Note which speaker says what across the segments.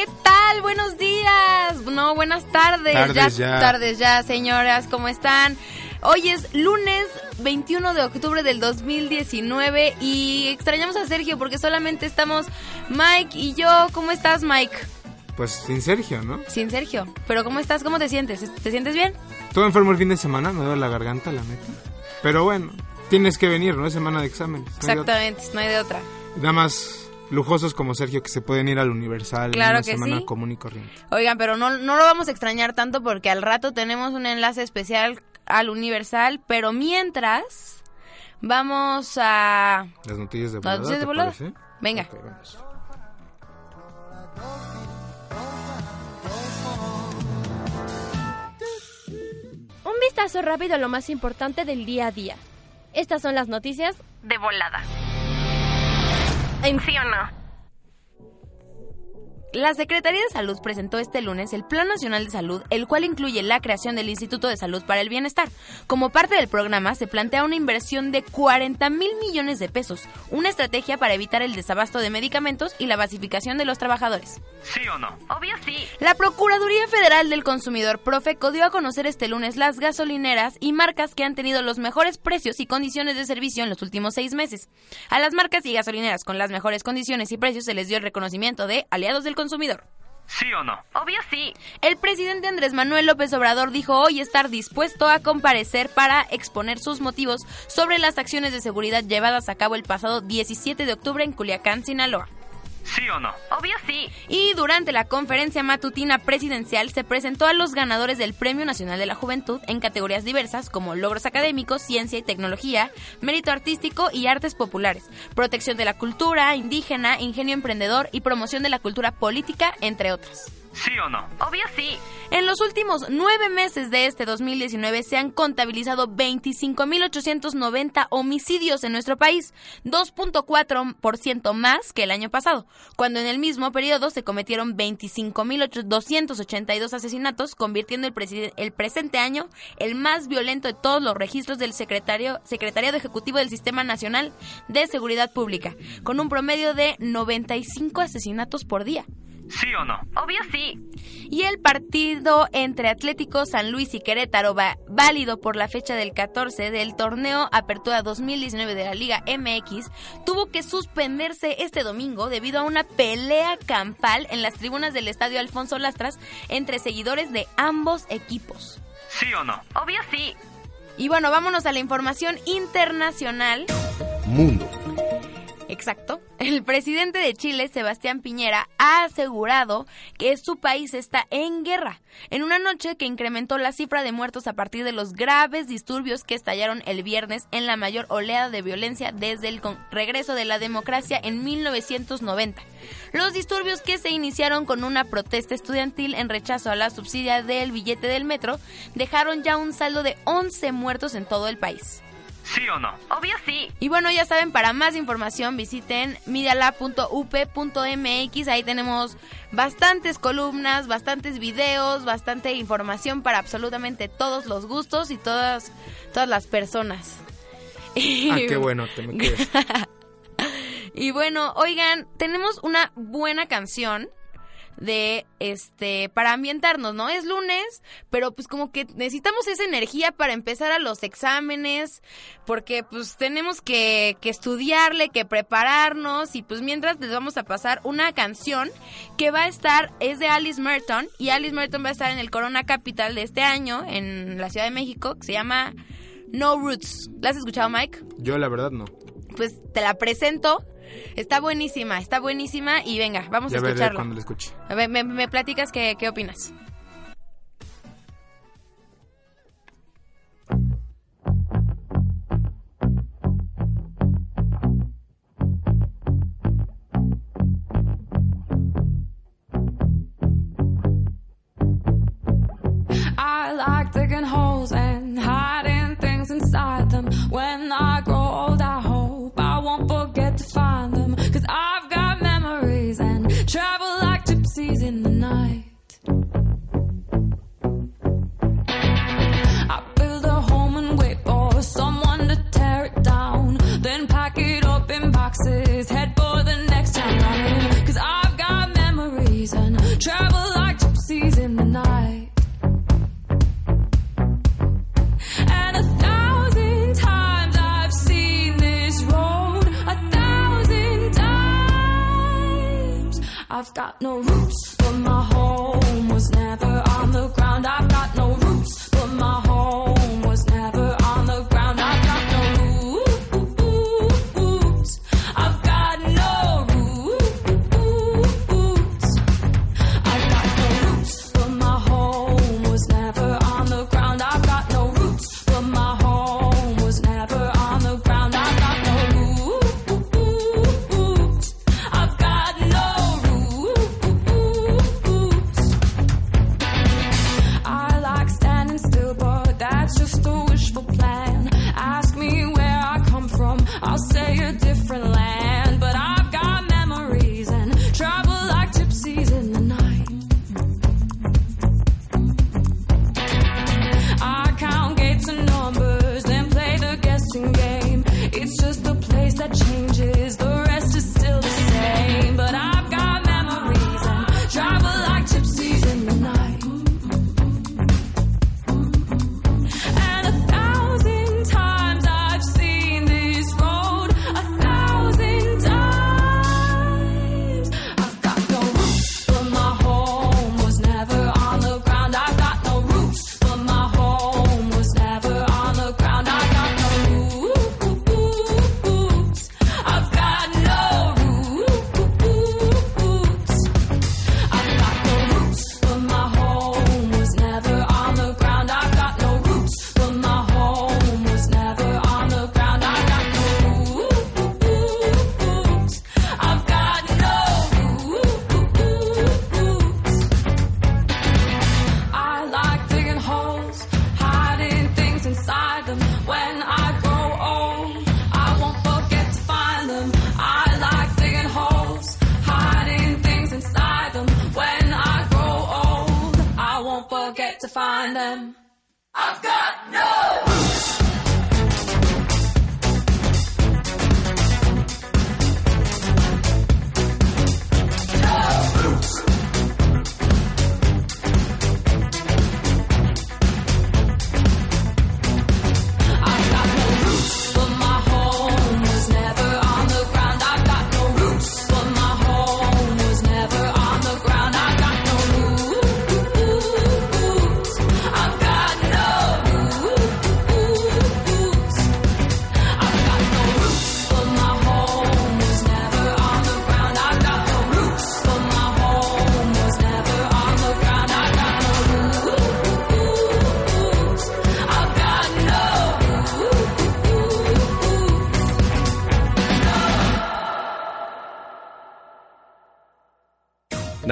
Speaker 1: ¿Qué tal? Buenos días. No, buenas tardes.
Speaker 2: Tardes ya.
Speaker 1: Tardes ya, señoras. ¿Cómo están? Hoy es lunes 21 de octubre del 2019 y extrañamos a Sergio porque solamente estamos Mike y yo. ¿Cómo estás, Mike?
Speaker 2: Pues sin Sergio, ¿no?
Speaker 1: Sin Sergio. ¿Pero cómo estás? ¿Cómo te sientes? ¿Te sientes bien?
Speaker 2: Todo enfermo el fin de semana, me duele la garganta, la neta. Pero bueno, tienes que venir, ¿no? Es semana de exámenes. no hay de otra.
Speaker 1: Exactamente, no hay de otra.
Speaker 2: Nada más lujosos como Sergio que se pueden ir al Universal
Speaker 1: Claro
Speaker 2: en una
Speaker 1: que
Speaker 2: semana
Speaker 1: sí.
Speaker 2: común y corriente.
Speaker 1: Oigan, pero no, no lo vamos a extrañar tanto porque al rato tenemos un enlace especial al Universal, pero mientras vamos a...
Speaker 2: Las noticias de
Speaker 1: ¿Las
Speaker 2: volada,
Speaker 1: noticias de
Speaker 2: ¿te
Speaker 1: volada? Venga.
Speaker 2: Vamos.
Speaker 3: Un vistazo rápido a lo más importante del día a día. Estas son las noticias
Speaker 4: De volada. ¿En sí o no?
Speaker 1: La Secretaría de Salud presentó este lunes el Plan Nacional de Salud, el cual incluye la creación del Instituto de Salud para el Bienestar. Como parte del programa, se plantea una inversión de 40 mil millones de pesos, una estrategia para evitar el desabasto de medicamentos y la basificación de los trabajadores.
Speaker 4: ¿Sí o no? Obvio sí.
Speaker 1: La Procuraduría Federal del Consumidor, Profeco, dio a conocer este lunes las gasolineras y marcas que han tenido los mejores precios y condiciones de servicio en los últimos seis meses. A las marcas y gasolineras con las mejores condiciones y precios se les dio el reconocimiento de aliados del consumidor.
Speaker 4: ¿Sí o no? Obvio sí.
Speaker 1: El presidente Andrés Manuel López Obrador dijo hoy estar dispuesto a comparecer para exponer sus motivos sobre las acciones de seguridad llevadas a cabo el pasado 17 de octubre en Culiacán, Sinaloa.
Speaker 4: ¿Sí o no? Obvio sí.
Speaker 1: Y durante la conferencia matutina presidencial se presentó a los ganadores del Premio Nacional de la Juventud en categorías diversas como logros académicos, ciencia y tecnología, mérito artístico y artes populares, protección de la cultura indígena, ingenio emprendedor y promoción de la cultura política, entre otras.
Speaker 4: ¿Sí o no? Obvio sí.
Speaker 1: En los últimos nueve meses de este 2019 se han contabilizado 25.890 homicidios en nuestro país, 2.4% más que el año pasado, cuando en el mismo periodo se cometieron 25.282 asesinatos, convirtiendo el, el presente año el más violento de todos los registros del secretario, Secretariado Ejecutivo del Sistema Nacional de Seguridad Pública, con un promedio de 95 asesinatos por día.
Speaker 4: ¿Sí o no? Obvio sí.
Speaker 1: Y el partido entre Atlético San Luis y Querétaro, va- válido por la fecha del 14 del torneo Apertura 2019 de la Liga MX, tuvo que suspenderse este domingo debido a una pelea campal en las tribunas del Estadio Alfonso Lastras entre seguidores de ambos equipos.
Speaker 4: ¿Sí o no? Obvio sí.
Speaker 1: Y bueno, vámonos a la información internacional.
Speaker 5: Mundo.
Speaker 1: Exacto. El presidente de Chile, Sebastián Piñera, ha asegurado que su país está en guerra, en una noche que incrementó la cifra de muertos a partir de los graves disturbios que estallaron el viernes en la mayor oleada de violencia desde el regreso de la democracia en 1990. Los disturbios que se iniciaron con una protesta estudiantil en rechazo a la subsidia del billete del metro dejaron ya un saldo de 11 muertos en todo el país.
Speaker 6: ¿Sí o no?
Speaker 3: Obvio sí.
Speaker 1: Y bueno, ya saben, para más información visiten medialab.up.mx. Ahí tenemos bastantes columnas, bastantes videos, bastante información para absolutamente todos los gustos y todas, todas las personas.
Speaker 2: Ah, qué bueno, te me quedes.
Speaker 1: y bueno, oigan, tenemos una buena canción de este para ambientarnos, ¿no? Es lunes, pero pues como que necesitamos esa energía para empezar a los exámenes, porque pues tenemos que, que estudiarle, que prepararnos y pues mientras les vamos a pasar una canción que va a estar, es de Alice Merton y Alice Merton va a estar en el Corona Capital de este año en la Ciudad de México, que se llama No Roots. ¿La has escuchado, Mike?
Speaker 2: Yo la verdad no.
Speaker 1: Pues te la presento Está buenísima, está buenísima y venga, vamos
Speaker 2: a
Speaker 1: escucharla.
Speaker 2: cuando la escuche.
Speaker 1: A ver, me, me platicas qué, qué opinas.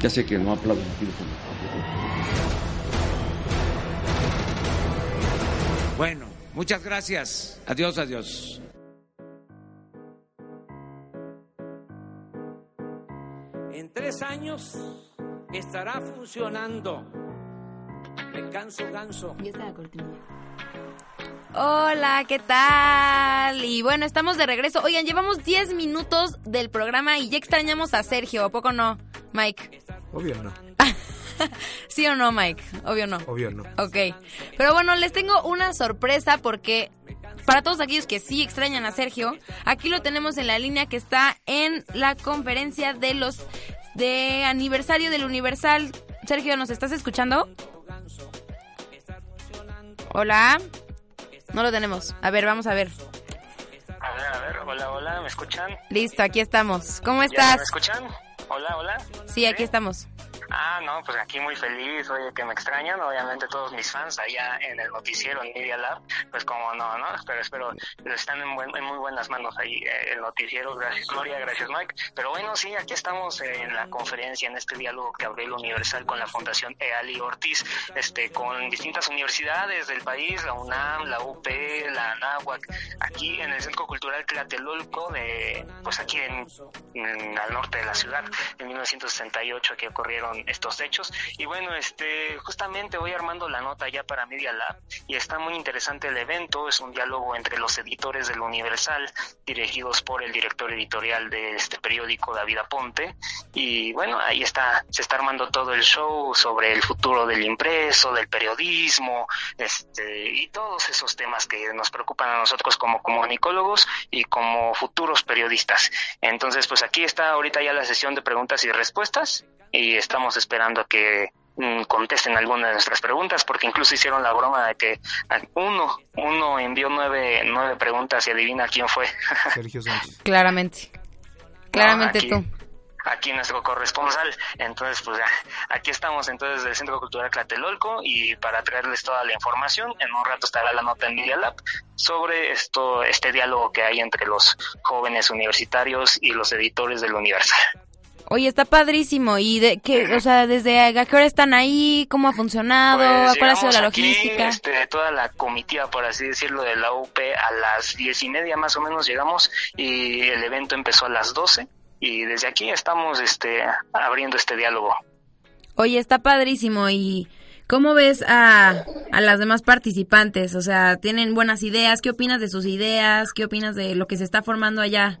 Speaker 7: Ya sé que no aplauden aquí.
Speaker 8: Bueno, muchas gracias. Adiós, adiós. En tres años estará funcionando. Me canso ganso.
Speaker 1: Hola, ¿qué tal? Y bueno, estamos de regreso. Oigan, llevamos 10 minutos del programa y ya extrañamos a Sergio, ¿a poco no, Mike?
Speaker 2: Obvio no.
Speaker 1: ¿Sí o no, Mike? Obvio no.
Speaker 2: Obvio no.
Speaker 1: Ok. Pero bueno, les tengo una sorpresa porque para todos aquellos que sí extrañan a Sergio, aquí lo tenemos en la línea que está en la conferencia de los de aniversario del Universal. Sergio, ¿nos estás escuchando? Hola. No lo tenemos. A ver, vamos a ver.
Speaker 9: A ver, a ver. Hola, hola. ¿Me escuchan?
Speaker 1: Listo, aquí estamos. ¿Cómo
Speaker 9: ¿Ya
Speaker 1: estás?
Speaker 9: ¿Me escuchan? Hola, hola.
Speaker 1: Sí, aquí estamos.
Speaker 9: Ah, no, pues aquí muy feliz, oye, que me extrañan, obviamente todos mis fans allá en el noticiero, en Media Lab, pues como no, ¿no? Pero espero, están en, buen- en muy buenas manos ahí eh, el noticiero, gracias Gloria, gracias Mike. Pero bueno, sí, aquí estamos en la conferencia, en este diálogo que abrió el Universal con la Fundación Eali Ortiz, este, con distintas universidades del país, la UNAM, la UP, la ANAHUAC, aquí en el Centro Cultural Tlatelolco, de, pues aquí en, en- al norte de la ciudad, en 1968 que ocurrieron estos hechos. Y bueno, este, justamente voy armando la nota ya para Media Lab y está muy interesante el evento. Es un diálogo entre los editores del Universal, dirigidos por el director editorial de este periódico, David Aponte. Y bueno, ahí está, se está armando todo el show sobre el futuro del impreso, del periodismo, este, y todos esos temas que nos preocupan a nosotros como comunicólogos y como futuros periodistas. Entonces, pues aquí está ahorita ya la sesión de preguntas y respuestas y estamos esperando a que mm, contesten algunas de nuestras preguntas porque incluso hicieron la broma de que uno uno envió nueve nueve preguntas y adivina quién fue
Speaker 2: Sergio Sánchez.
Speaker 1: Claramente. Claramente
Speaker 9: aquí.
Speaker 1: tú.
Speaker 9: aquí nuestro corresponsal. Entonces, pues ya, aquí estamos entonces del Centro Cultural Tlatelolco y para traerles toda la información, en un rato estará la nota en Media Lab sobre esto, este diálogo que hay entre los jóvenes universitarios y los editores del Universal.
Speaker 1: Oye, está padrísimo. ¿Y de qué, o sea, desde a qué hora están ahí? ¿Cómo ha funcionado?
Speaker 9: Pues
Speaker 1: ¿Cuál ha sido la
Speaker 9: aquí,
Speaker 1: logística?
Speaker 9: este, toda la comitiva, por así decirlo, de la UP a las diez y media más o menos llegamos y el evento empezó a las doce y desde aquí estamos este, abriendo este diálogo.
Speaker 1: Oye, está padrísimo. ¿Y cómo ves a, a las demás participantes? O sea, ¿tienen buenas ideas? ¿Qué opinas de sus ideas? ¿Qué opinas de lo que se está formando allá?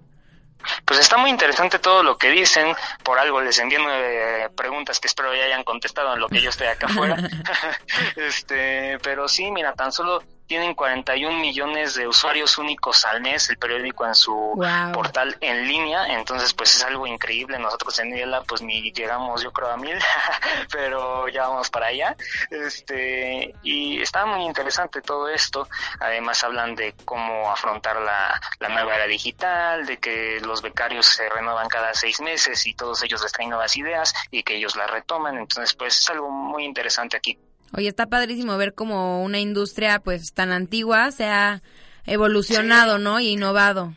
Speaker 9: Pues está muy interesante todo lo que dicen. Por algo les nueve preguntas que espero ya hayan contestado en lo que yo estoy acá afuera. este, pero sí, mira, tan solo tienen 41 millones de usuarios únicos al mes el periódico en su
Speaker 1: Wow.
Speaker 9: portal en línea, entonces pues es algo increíble. Nosotros en Niela pues ni llegamos yo creo a mil, pero ya vamos para allá. Este, y está muy interesante todo esto. Además hablan de cómo afrontar la, la nueva era digital, de que los becarios se renuevan cada seis meses y todos ellos les traen nuevas ideas y que ellos las retoman. Entonces pues es algo muy interesante aquí.
Speaker 1: Oye, está padrísimo ver cómo una industria pues tan antigua se ha evolucionado, ¿no? Y innovado.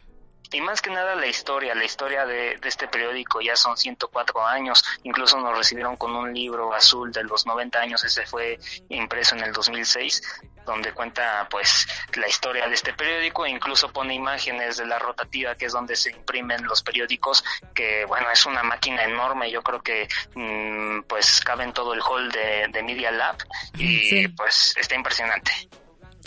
Speaker 9: Y más que nada la historia, la historia de, de este periódico ya son 104 años, incluso nos recibieron con un libro azul de los 90 años, ese fue impreso en el 2006, donde cuenta pues la historia de este periódico e incluso pone imágenes de la rotativa que es donde se imprimen los periódicos, que bueno, es una máquina enorme, yo creo que mm, pues cabe en todo el hall de, de Media Lab y
Speaker 1: Sí.
Speaker 9: pues está impresionante.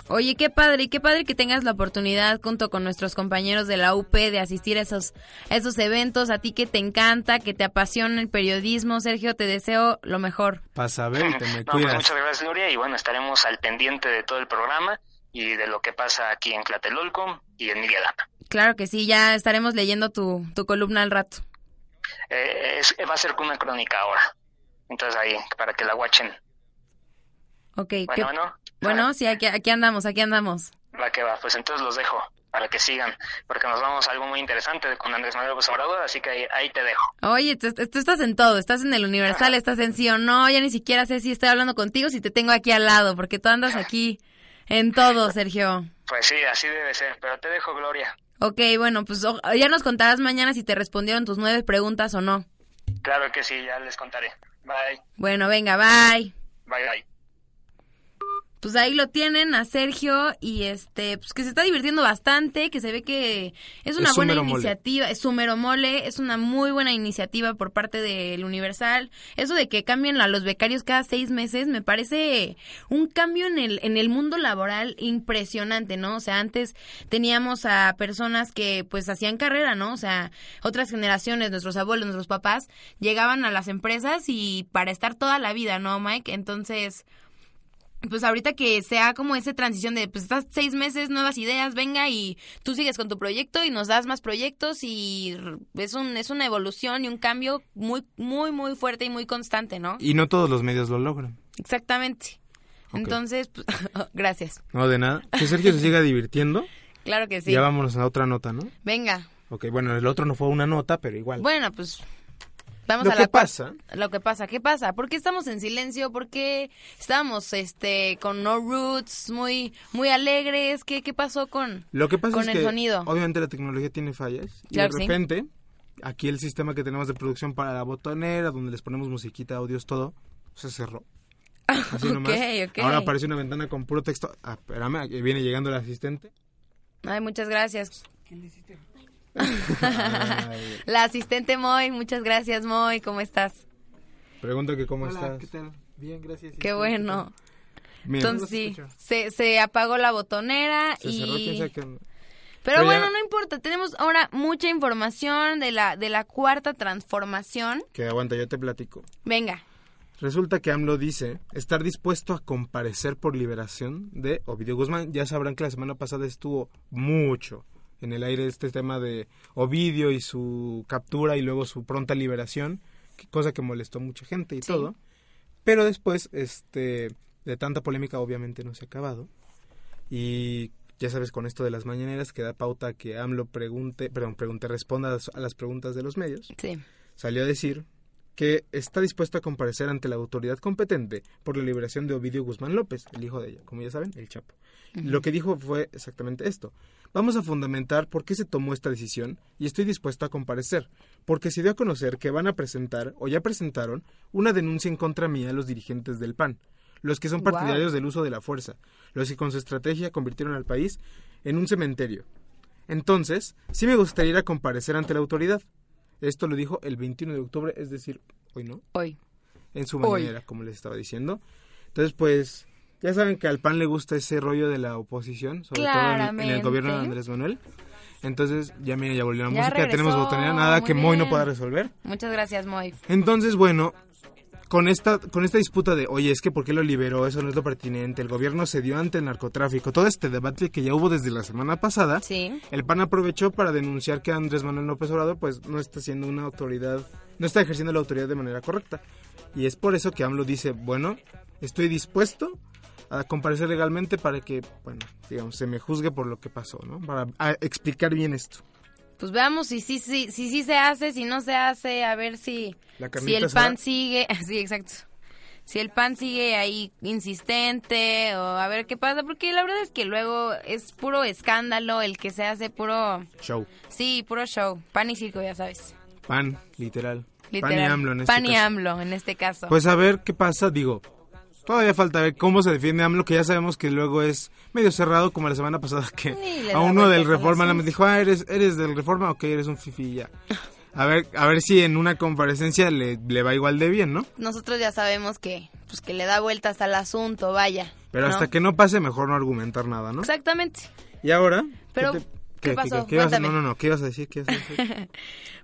Speaker 1: Oye, qué padre, y qué padre que tengas la oportunidad junto con nuestros compañeros de la UP de asistir a esos, a esos eventos. A ti que te encanta, que te apasiona el periodismo, Sergio, te deseo lo mejor.
Speaker 2: Pasa, ver y te me
Speaker 9: No, pues muchas gracias, Gloria, y bueno, estaremos al pendiente de todo el programa y de lo que pasa aquí en Tlatelolco y en Lab.
Speaker 1: Claro que sí, ya estaremos leyendo tu, tu columna al rato.
Speaker 9: eh, es- va a ser una crónica ahora. Entonces ahí, para que la watchen.
Speaker 1: Ok,
Speaker 9: Bueno,
Speaker 1: ¿qué-
Speaker 9: bueno.
Speaker 1: Bueno, sí, aquí, aquí andamos, aquí andamos.
Speaker 9: Va que va, pues entonces los dejo para que sigan, porque nos vamos a algo muy interesante con Andrés Manuel López Obrador, así que ahí, ahí te dejo.
Speaker 1: Oye, tú, tú estás en todo, estás en el Universal, estás en sí o no, ya ni siquiera sé si estoy hablando contigo, si te tengo aquí al lado, porque tú andas aquí en todo, Sergio.
Speaker 9: Pues sí, así debe ser, pero te dejo, Gloria.
Speaker 1: Ok, bueno, pues ya nos contarás mañana si te respondieron tus nueve preguntas o no.
Speaker 9: Claro que sí, ya les contaré. Bye,
Speaker 1: Bueno, venga, bye.
Speaker 9: bye, bye.
Speaker 1: Pues ahí lo tienen a Sergio y este, pues que se está divirtiendo bastante, que se ve que es una
Speaker 2: Es
Speaker 1: buena
Speaker 2: mero mole.
Speaker 1: iniciativa, es su mero mole, es una muy buena iniciativa por parte del Universal. Eso de que cambien a los becarios cada seis meses me parece un cambio en el, en el mundo laboral impresionante, ¿no? O sea, antes teníamos a personas que pues hacían carrera, ¿no? O sea, otras generaciones, nuestros abuelos, nuestros papás, llegaban a las empresas y para estar toda la vida, ¿no, Mike? Entonces pues ahorita que sea como esa transición de, pues estás seis meses, nuevas ideas, venga y tú sigues con tu proyecto y nos das más proyectos y es, un, es una evolución y un cambio muy, muy, muy fuerte y muy constante, ¿no?
Speaker 2: Y no todos los medios lo logran.
Speaker 1: Exactamente. Entonces, pues, gracias.
Speaker 2: No, de nada. Que Sergio se siga divirtiendo.
Speaker 1: Claro que sí.
Speaker 2: Ya vámonos a otra nota, ¿no?
Speaker 1: Venga.
Speaker 2: Ok, bueno, el otro no fue una nota, pero igual.
Speaker 1: Bueno, pues vamos
Speaker 2: Lo
Speaker 1: a
Speaker 2: que
Speaker 1: la
Speaker 2: pasa-
Speaker 1: Lo que pasa, ¿qué pasa? ¿Por qué estamos en silencio? ¿Por qué estamos este con no roots, muy muy alegres? ¿Qué qué pasó con
Speaker 2: Lo que pasa
Speaker 1: con
Speaker 2: es
Speaker 1: el
Speaker 2: que
Speaker 1: sonido?
Speaker 2: obviamente la tecnología tiene fallas y
Speaker 1: Claro que
Speaker 2: de
Speaker 1: sí.
Speaker 2: repente aquí el sistema que tenemos de producción para la botonera, donde les ponemos musiquita, audios, todo, se cerró. Así nomás.
Speaker 1: Ok, ok.
Speaker 2: Ahora aparece una ventana con puro texto. Ah, espérame, viene llegando el asistente.
Speaker 1: Ay, muchas gracias.
Speaker 2: Ay,
Speaker 1: La asistente Moy, muchas gracias Moy, ¿cómo estás?
Speaker 2: pregunta que cómo
Speaker 6: Hola,
Speaker 2: estás.
Speaker 6: ¿qué tal? Bien, gracias.
Speaker 1: Qué bueno.
Speaker 2: Mira,
Speaker 1: Entonces sí, se, se apagó la botonera
Speaker 2: se cerró,
Speaker 1: y...
Speaker 2: qué-
Speaker 1: Pero
Speaker 2: Pero
Speaker 1: bueno,
Speaker 2: ya-
Speaker 1: no importa, tenemos ahora mucha información de la, de la cuarta transformación.
Speaker 2: Que aguanta, yo te platico.
Speaker 1: Venga,
Speaker 2: Resulta que AMLO dice estar dispuesto a comparecer por liberación de Ovidio Guzmán. Ya sabrán que la semana pasada estuvo mucho en el aire este tema de Ovidio y su captura y luego su pronta liberación, cosa que molestó a mucha gente y todo. Pero después, este, de tanta polémica obviamente no se ha acabado. Y ya sabes, con esto de las mañaneras que da pauta a que AMLO pregunte, perdón, pregunte, responda a las- a las preguntas de los medios
Speaker 1: sí.
Speaker 2: salió a decir que está dispuesto a comparecer ante la autoridad competente por la liberación de Ovidio Guzmán López, el hijo de ella, como ya saben, el Chapo. Lo que dijo fue exactamente esto. Vamos a fundamentar por qué se tomó esta decisión y estoy dispuesto a comparecer, porque se dio a conocer que van a presentar o ya presentaron una denuncia en contra mía a los dirigentes del PAN, los que son partidarios del uso de la fuerza, los que con su estrategia convirtieron al país en un cementerio. Entonces, sí me gustaría ir a comparecer ante la autoridad. Esto lo dijo el 21 de octubre, es decir, hoy no.
Speaker 1: Hoy.
Speaker 2: En su
Speaker 1: Hoy.
Speaker 2: manera, como les estaba diciendo. Entonces, pues, ya saben que al PAN le gusta ese rollo de la oposición, sobre todo en- en, el
Speaker 1: Claramente.
Speaker 2: gobierno de Andrés Manuel. Entonces, ya miren, ya volvió la
Speaker 1: Ya
Speaker 2: música, ya tenemos
Speaker 1: regresó,
Speaker 2: botonera, nada que Moy no
Speaker 1: bien.
Speaker 2: pueda resolver.
Speaker 1: Muchas gracias Moy.
Speaker 2: Entonces, bueno, con esta, con esta disputa de, oye, es que ¿por qué lo liberó? Eso no es lo pertinente. El gobierno cedió ante el narcotráfico. Todo este debate que ya hubo desde la semana pasada.
Speaker 1: Sí.
Speaker 2: El PAN aprovechó para denunciar que Andrés Manuel López Obrador, pues, no está siendo una autoridad, no está ejerciendo la autoridad de manera correcta. Y es por eso que AMLO dice, bueno, estoy dispuesto a comparecer legalmente para que, bueno, digamos, se me juzgue por lo que pasó, ¿no? Para explicar bien esto.
Speaker 1: Pues veamos si sí si, si, sí se hace, si no se hace, a ver si, si el pan sigue, sí, exacto. Si el pan sigue ahí insistente o a ver qué pasa, porque la verdad es que luego es puro escándalo el que se hace puro,
Speaker 2: Show.
Speaker 1: sí, puro show, pan y circo, ya sabes.
Speaker 2: PAN, literal.
Speaker 1: Literal.
Speaker 2: PAN y AMLO en este
Speaker 1: Pan y
Speaker 2: caso.
Speaker 1: AMLO en este caso.
Speaker 2: Pues a ver qué pasa, digo. Todavía falta ver cómo se defiende AMLO, que ya sabemos que luego es medio cerrado, como la semana pasada que
Speaker 1: le
Speaker 2: a uno del Reforma
Speaker 1: asunto.
Speaker 2: dijo, ah, eres, eres del Reforma, ok, eres un fifi ya. A ver, a ver si en una comparecencia le, le va igual de bien, ¿no?
Speaker 1: Nosotros ya sabemos que, pues que le da vueltas al asunto, vaya.
Speaker 2: Pero
Speaker 1: ¿no?
Speaker 2: hasta que no pase, mejor no argumentar nada, ¿no?
Speaker 1: Exactamente.
Speaker 2: Y ahora...
Speaker 1: Pero,
Speaker 2: ¿qué, te-
Speaker 1: ¿qué pasó?
Speaker 2: qué ibas no, no, no, ¿qué ibas a decir? ¿Qué ibas a decir?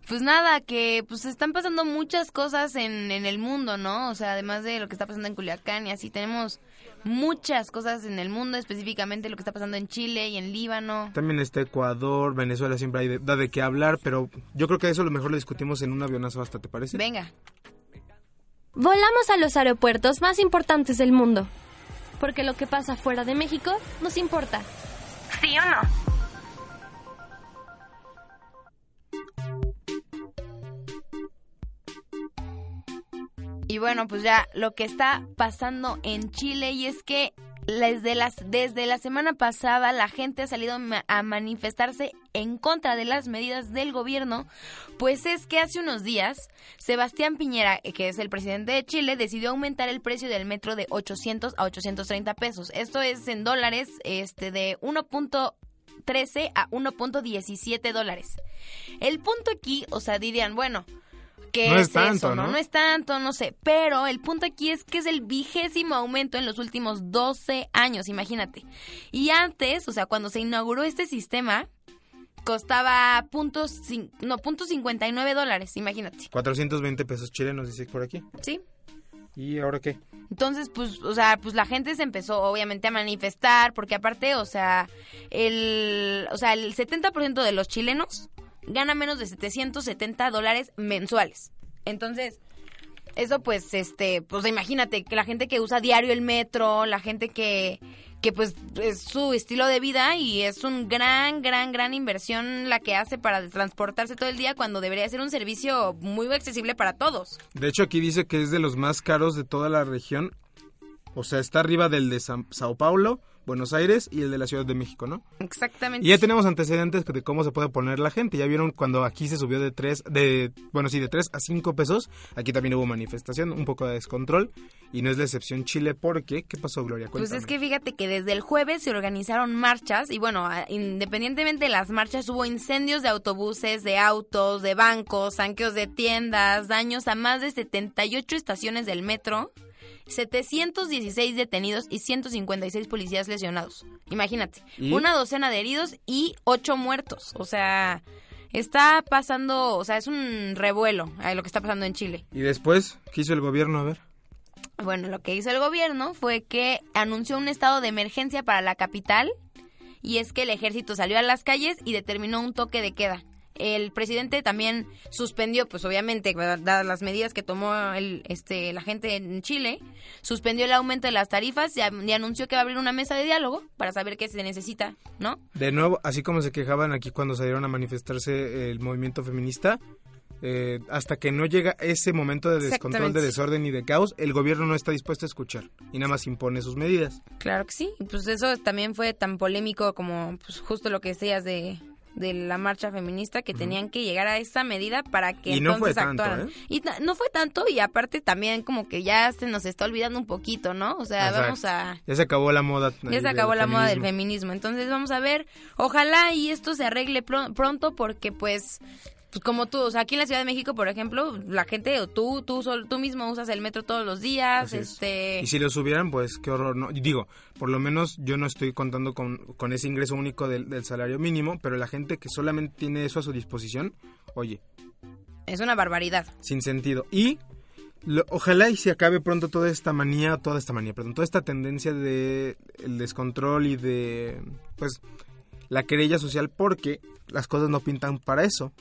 Speaker 1: Pues nada, que pues están pasando muchas cosas en, en el mundo, ¿no? O sea, además de lo que está pasando en Culiacán y así, tenemos muchas cosas en el mundo, específicamente lo que está pasando en Chile y en Líbano.
Speaker 2: También está Ecuador, Venezuela siempre hay de, da de qué hablar, pero yo creo que eso a lo mejor lo discutimos en un avionazo hasta, ¿te parece?
Speaker 1: Venga.
Speaker 3: Volamos a los aeropuertos más importantes del mundo. Porque lo que pasa fuera de México nos importa.
Speaker 4: ¿Sí o no?
Speaker 1: Y bueno, pues ya lo que está pasando en Chile y es que desde, desde la semana pasada la gente ha salido a manifestarse en contra de las medidas del gobierno, pues es que hace unos días Sebastián Piñera, que es el presidente de Chile, decidió aumentar el precio del metro de 800 a 830 pesos. Esto es en dólares este de 1.13 a 1.17 dólares. El punto aquí, o sea, dirían, bueno, ¿Qué
Speaker 2: No es
Speaker 1: es,
Speaker 2: tanto,
Speaker 1: eso?
Speaker 2: ¿no?
Speaker 1: ¿no? es tanto, no sé. Pero el punto aquí es que es el vigésimo aumento en los últimos 12 años, imagínate. Y antes, o sea, cuando se inauguró este sistema, costaba puntos, no, punto 59 dólares, imagínate.
Speaker 2: 420 pesos chilenos, dice por aquí.
Speaker 1: ¿Sí?
Speaker 2: ¿Y ahora qué?
Speaker 1: Entonces, pues, o sea, pues la gente se empezó obviamente a manifestar, porque aparte, o sea, el, o sea, el 70% de los chilenos gana menos de 770 dólares mensuales. Entonces, eso pues, este, pues imagínate que la gente que usa diario el metro, la gente que, que pues es su estilo de vida y es un gran, gran, gran inversión la que hace para transportarse todo el día cuando debería ser un servicio muy accesible para todos.
Speaker 2: De hecho, aquí dice que es de los más caros de toda la región. O sea, está arriba del de San- Sao Paulo, Buenos Aires y el de la Ciudad de México, ¿no?
Speaker 1: Exactamente.
Speaker 2: Y ya tenemos antecedentes de cómo se puede poner la gente. Ya vieron cuando aquí se subió de 3, de, bueno, sí, de 3 a 5 pesos. Aquí también hubo manifestación, un poco de descontrol. Y no es la excepción Chile porque, ¿qué pasó, Gloria?
Speaker 1: Pues es que fíjate que desde el jueves se organizaron marchas y bueno, independientemente de las marchas hubo incendios de autobuses, de autos, de bancos, saqueos de tiendas, daños a más de 78 estaciones del metro, 716 detenidos y 156 policías lesionados. Imagínate, una docena de heridos y 8 muertos. O sea, está pasando, o sea, es un revuelo eh, lo que está pasando en Chile.
Speaker 2: Y después, ¿qué hizo el gobierno? A ver.
Speaker 1: Bueno, lo que hizo el gobierno fue que anunció un estado de emergencia para la capital y es que el ejército salió a las calles y determinó un toque de queda. El presidente también suspendió, pues obviamente, dadas las medidas que tomó el, este, la gente en Chile, suspendió el aumento de las tarifas y, anunció que va a abrir una mesa de diálogo para saber qué se necesita, ¿no?
Speaker 2: De nuevo, así como se quejaban aquí cuando salieron a manifestarse el movimiento feminista, eh, hasta que no llega ese momento de descontrol, de desorden y de caos, el gobierno no está dispuesto a escuchar y nada más impone sus medidas.
Speaker 1: Claro que sí. Y Pues eso también fue tan polémico como pues, justo lo que decías de, de la marcha feminista, que tenían que llegar a esa medida para que
Speaker 2: Y no fue
Speaker 1: entonces
Speaker 2: tanto,
Speaker 1: actuaran.
Speaker 2: ¿eh?
Speaker 1: Y no fue tanto y aparte también como que ya se nos está olvidando un poquito, ¿no? O sea,
Speaker 2: Exacto.
Speaker 1: vamos a...
Speaker 2: Ya se acabó la moda.
Speaker 1: Ya se acabó la moda del
Speaker 2: feminismo.
Speaker 1: Entonces vamos a ver, ojalá y esto se arregle pro- pronto porque pues... Pues como tú, o sea, aquí en la Ciudad de México, por ejemplo, la gente o tú, tú, sol- tú mismo usas el metro todos los días,
Speaker 2: Así es.
Speaker 1: este...
Speaker 2: Y si lo subieran, pues qué horror, ¿no? Digo, por lo menos yo no estoy contando con, con ese ingreso único del, del salario mínimo, pero la gente que solamente tiene eso a su disposición, oye,
Speaker 1: Es una barbaridad.
Speaker 2: sin sentido. Y lo- ojalá y se acabe pronto toda esta manía, toda esta manía, perdón, toda esta tendencia de el descontrol y de, pues, la querella social porque las cosas no pintan para eso.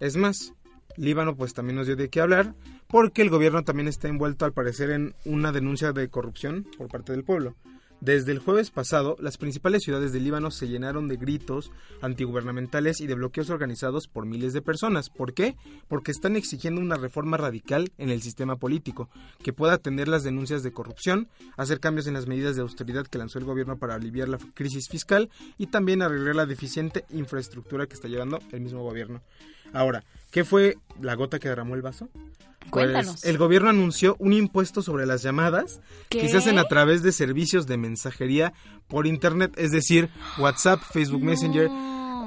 Speaker 2: Es más, Líbano pues también nos dio de qué hablar porque el gobierno también está envuelto al parecer en una denuncia de corrupción por parte del pueblo. Desde el jueves pasado, las principales ciudades del Líbano se llenaron de gritos antigubernamentales y de bloqueos organizados por miles de personas. ¿Por qué? Porque están exigiendo una reforma radical en el sistema político, que pueda atender las denuncias de corrupción, hacer cambios en las medidas de austeridad que lanzó el gobierno para aliviar la crisis fiscal y también arreglar la deficiente infraestructura que está llevando el mismo gobierno. Ahora, ¿qué fue la gota que derramó el vaso? Pues, el gobierno anunció un impuesto sobre las llamadas
Speaker 1: ¿Qué?
Speaker 2: que se hacen a través de servicios de mensajería por internet, es decir, WhatsApp, Facebook Messenger.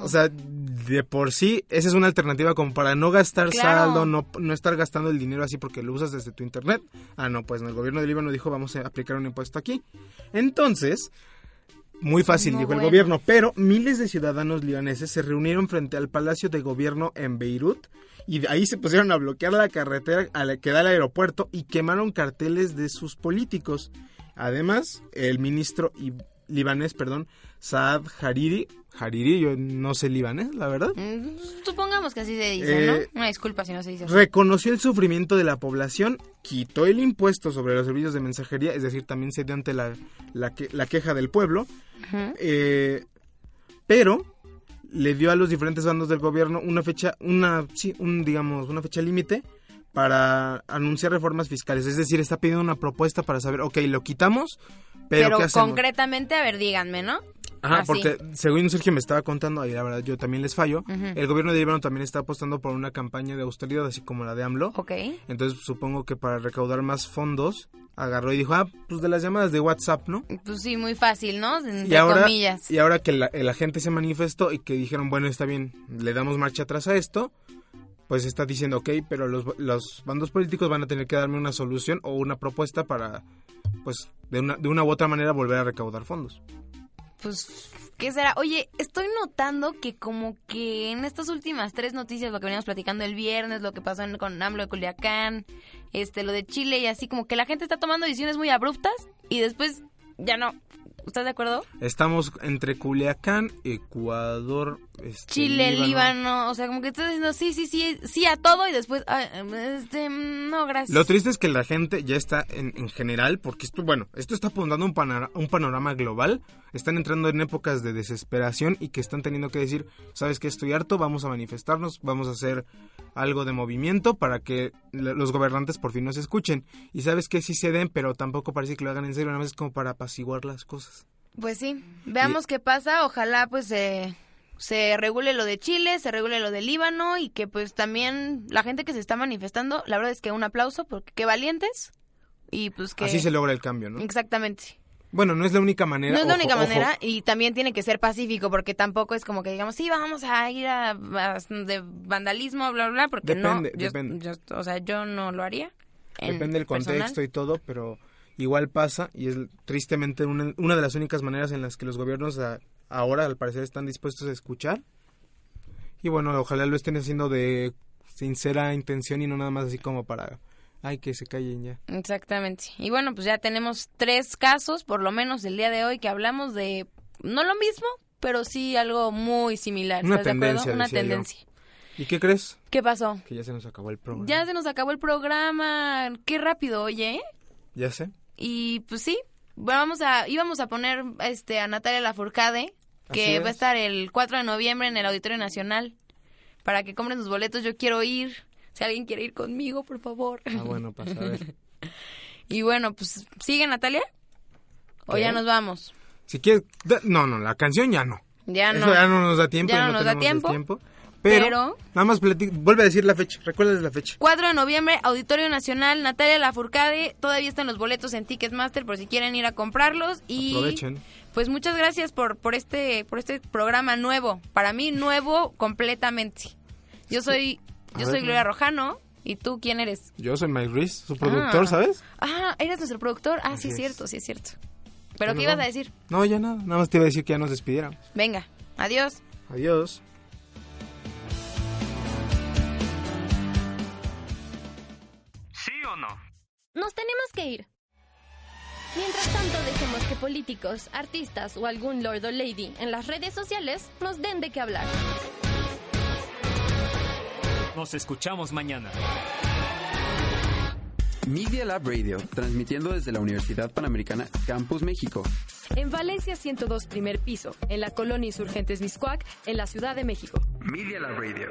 Speaker 2: O sea, de por sí, esa es una alternativa como para no gastar
Speaker 1: Claro.
Speaker 2: saldo, no, no estar gastando el dinero así porque lo usas desde tu internet. Ah, no, pues el gobierno de Líbano dijo vamos a aplicar un impuesto aquí. Entonces, muy fácil,
Speaker 1: No,
Speaker 2: dijo el
Speaker 1: bueno.
Speaker 2: gobierno, pero miles de ciudadanos libaneses se reunieron frente al Palacio de Gobierno en Beirut y de ahí se pusieron a bloquear la carretera a la que da al aeropuerto y quemaron carteles de sus políticos. Además, el ministro libanés, perdón, Saad Hariri, Hariri, yo no sé libanés, la verdad,
Speaker 1: Mm, Supongamos que así se dice,
Speaker 2: Eh,
Speaker 1: ¿no? Una disculpa si no se dice así.
Speaker 2: reconoció el sufrimiento de la población, quitó el impuesto sobre los servicios de mensajería, es decir, también se dio ante la, la, que- la queja del pueblo, eh, pero le dio a los diferentes bandos del gobierno una fecha, una, sí, un, digamos, una fecha límite para anunciar reformas fiscales. Es decir, está pidiendo una propuesta para saber, ok, lo quitamos, pero,
Speaker 1: concretamente, a ver, díganme, ¿no?
Speaker 2: Ajá,
Speaker 1: Así.
Speaker 2: porque según Sergio me estaba contando, y la verdad yo también les fallo, el gobierno de Líbano también está apostando por una campaña de austeridad, así como la de AMLO.
Speaker 1: Ok.
Speaker 2: Entonces supongo que para recaudar más fondos, agarró y dijo, ah, pues de las llamadas de WhatsApp, ¿no?
Speaker 1: Pues sí, muy fácil, ¿no? Entre
Speaker 2: y ahora,
Speaker 1: comillas.
Speaker 2: y ahora que la, la gente se manifestó y que dijeron, bueno, está bien, le damos marcha atrás a esto, pues está diciendo, ok, pero los, los bandos políticos van a tener que darme una solución o una propuesta para, pues, de una, de una u otra manera volver a recaudar fondos.
Speaker 1: Pues, ¿qué será? Oye, estoy notando que como que en estas últimas tres noticias, lo que veníamos platicando el viernes, lo que pasó en- con AMLO de Culiacán, este, lo de Chile y así, como que la gente está tomando decisiones muy abruptas y después ya no. ¿Estás de acuerdo?
Speaker 2: Estamos entre Culiacán, Ecuador, este,
Speaker 1: Chile, Líbano, o sea, como que estás diciendo sí, sí, sí, sí a todo y después, este, no, gracias.
Speaker 2: Lo triste es que la gente ya está en, en general, porque esto, bueno, esto está apuntando un, panora- un panorama global. Están entrando en épocas de desesperación y que están teniendo que decir, sabes que estoy harto, vamos a manifestarnos, vamos a hacer algo de movimiento para que los gobernantes por fin nos escuchen. Y sabes que sí se den, pero tampoco parece que lo hagan en serio, nada más es como para apaciguar las cosas.
Speaker 1: Pues sí, veamos qué pasa. Ojalá pues se se regule lo de Chile, se regule lo de Líbano y que pues también la gente que se está manifestando, la verdad es que un aplauso porque qué valientes y pues que
Speaker 2: Así se logra el cambio, ¿no?
Speaker 1: Exactamente.
Speaker 2: Bueno, no es la única manera.
Speaker 1: No es la única
Speaker 2: ojo.
Speaker 1: manera y también tiene que ser pacífico porque tampoco es como que digamos, sí, vamos a ir a, a- de vandalismo, bla, bla, porque
Speaker 2: Depende,
Speaker 1: no, yo-
Speaker 2: depende.
Speaker 1: yo- o sea, yo no lo haría. en
Speaker 2: Depende del contexto y todo, pero igual pasa y es tristemente una, una de las únicas maneras en las que los gobiernos a- ahora al parecer están dispuestos a escuchar. Y bueno, ojalá lo estén haciendo de sincera intención y no nada más así como para, ay, que se callen ya.
Speaker 1: Exactamente. Y bueno, pues ya tenemos tres casos, por lo menos el día de hoy, que hablamos de no lo mismo, pero sí algo muy similar.
Speaker 2: Una
Speaker 1: ¿Estás de acuerdo?
Speaker 2: tendencia,
Speaker 1: Una
Speaker 2: yo.
Speaker 1: tendencia.
Speaker 2: ¿Y qué crees?
Speaker 1: ¿Qué pasó?
Speaker 2: Que ya se nos acabó el programa.
Speaker 1: Ya se nos acabó el programa. Qué rápido, oye.
Speaker 2: Ya sé.
Speaker 1: Y pues sí, vamos a íbamos a poner este a Natalia Lafourcade, que va a
Speaker 2: es.
Speaker 1: estar el 4 de noviembre en el Auditorio Nacional para que compren sus boletos. Yo quiero ir. Si alguien quiere ir conmigo, por favor.
Speaker 2: Ah, bueno, pasa a ver.
Speaker 1: Y bueno, pues sigue Natalia. O
Speaker 2: ¿Qué?
Speaker 1: ya nos vamos.
Speaker 2: Si quieres, no, no, la canción ya no.
Speaker 1: Ya
Speaker 2: Eso
Speaker 1: no.
Speaker 2: ya no nos da tiempo.
Speaker 1: Ya no nos da tiempo.
Speaker 2: Pero,
Speaker 1: Pero-
Speaker 2: nada más vuelve a decir la fecha. Recuerdas la fecha.
Speaker 1: 4 de noviembre, Auditorio Nacional, Natalia Lafourcade. Todavía están los boletos en Ticketmaster por si quieren ir a comprarlos. Y
Speaker 2: Aprovechen.
Speaker 1: pues muchas gracias por, por, este, por este programa nuevo. Para mí, nuevo completamente. Yo soy,
Speaker 2: A
Speaker 1: yo
Speaker 2: ver,
Speaker 1: soy Gloria
Speaker 2: ¿no?
Speaker 1: Rojano. ¿Y tú quién eres?
Speaker 2: Yo soy Mike Ruiz, su productor,
Speaker 1: Ah.
Speaker 2: ¿sabes?
Speaker 1: Ah, eres nuestro productor. Ah, sí,
Speaker 2: Así
Speaker 1: es
Speaker 2: es.
Speaker 1: cierto, sí, es cierto. ¿Pero
Speaker 2: Ya
Speaker 1: qué ibas a decir?
Speaker 2: No, ya nada. Nada más te iba a decir que ya nos despidiéramos.
Speaker 1: Venga, adiós.
Speaker 2: Adiós.
Speaker 3: Nos tenemos que ir. Mientras tanto, dejemos que políticos, artistas o algún lord o lady en las redes sociales nos den de qué hablar.
Speaker 6: Nos escuchamos mañana.
Speaker 5: Media Lab Radio, transmitiendo desde la Universidad Panamericana Campus México.
Speaker 10: En Valencia 102 primer piso, en la colonia Insurgentes Miscuac, en la Ciudad de México.
Speaker 5: Media Lab Radio.